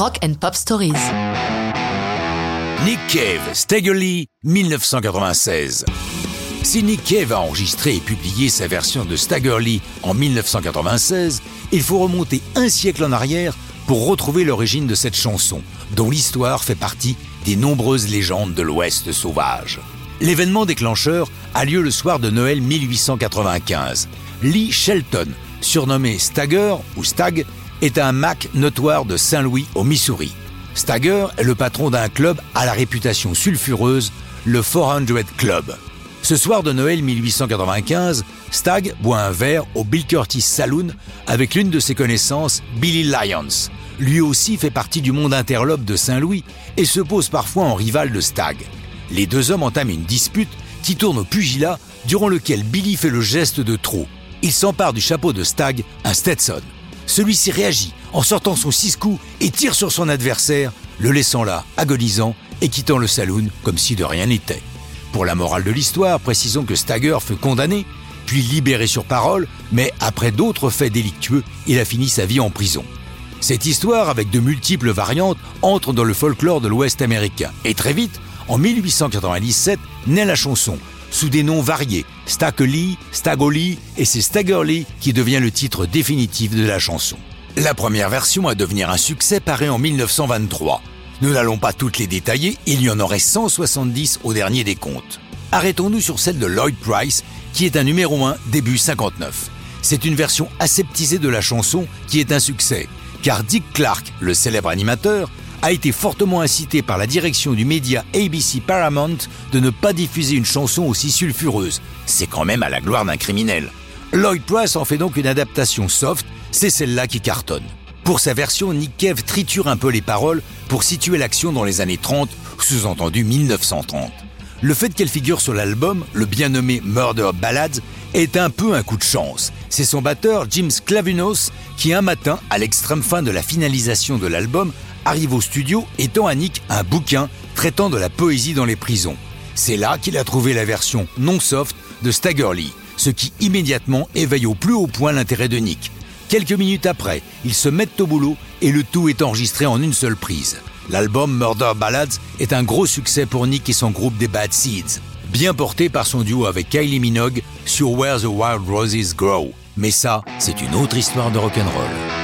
Rock and Pop Stories. Nick Cave, Stagger Lee, 1996. Si Nick Cave a enregistré et publié sa version de Stagger Lee en 1996, il faut remonter un siècle en arrière pour retrouver l'origine de cette chanson, dont l'histoire fait partie des nombreuses légendes de l'Ouest sauvage. L'événement déclencheur a lieu le soir de Noël 1895. Lee Shelton, surnommé Stagger ou Stag, est un Mac notoire de Saint-Louis au Missouri. Stagger est le patron d'un club à la réputation sulfureuse, le 400 Club. Ce soir de Noël 1895, Stag boit un verre au Bill Curtis Saloon avec l'une de ses connaissances, Billy Lyons. Lui aussi fait partie du monde interlope de Saint-Louis et se pose parfois en rival de Stag. Les deux hommes entament une dispute qui tourne au pugilat durant lequel Billy fait le geste de trop. Il s'empare du chapeau de Stag, un Stetson. Celui-ci réagit en sortant son six coups et tire sur son adversaire, le laissant là, agonisant et quittant le saloon comme si de rien n'était. Pour la morale de l'histoire, précisons que Stagger fut condamné, puis libéré sur parole, mais après d'autres faits délictueux, il a fini sa vie en prison. Cette histoire, avec de multiples variantes, entre dans le folklore de l'Ouest américain. Et très vite, en 1897, naît la chanson, sous des noms variés, Staggerly, Stagoli et c'est Staggerly qui devient le titre définitif de la chanson. La première version à devenir un succès paraît en 1923. Nous n'allons pas toutes les détailler, il y en aurait 170 au dernier des comptes. Arrêtons-nous sur celle de Lloyd Price, qui est un numéro 1 début 59. C'est une version aseptisée de la chanson qui est un succès, car Dick Clark, le célèbre animateur, a été fortement incité par la direction du média ABC Paramount de ne pas diffuser une chanson aussi sulfureuse. C'est quand même à la gloire d'un criminel. Lloyd Price en fait donc une adaptation soft, c'est celle-là qui cartonne. Pour sa version, Nick Cave triture un peu les paroles pour situer l'action dans les années 30, sous-entendu 1930. Le fait qu'elle figure sur l'album, le bien nommé Murder Ballads, est un peu un coup de chance. C'est son batteur Jim Sclavinos qui un matin, à l'extrême fin de la finalisation de l'album, arrive au studio et tend à Nick un bouquin traitant de la poésie dans les prisons. C'est là qu'il a trouvé la version non soft de Staggerly, ce qui immédiatement éveille au plus haut point l'intérêt de Nick. Quelques minutes après, ils se mettent au boulot et le tout est enregistré en une seule prise. L'album Murder Ballads est un gros succès pour Nick et son groupe des Bad Seeds, bien porté par son duo avec Kylie Minogue sur Where the Wild Roses Grow. Mais ça, c'est une autre histoire de rock'n'roll.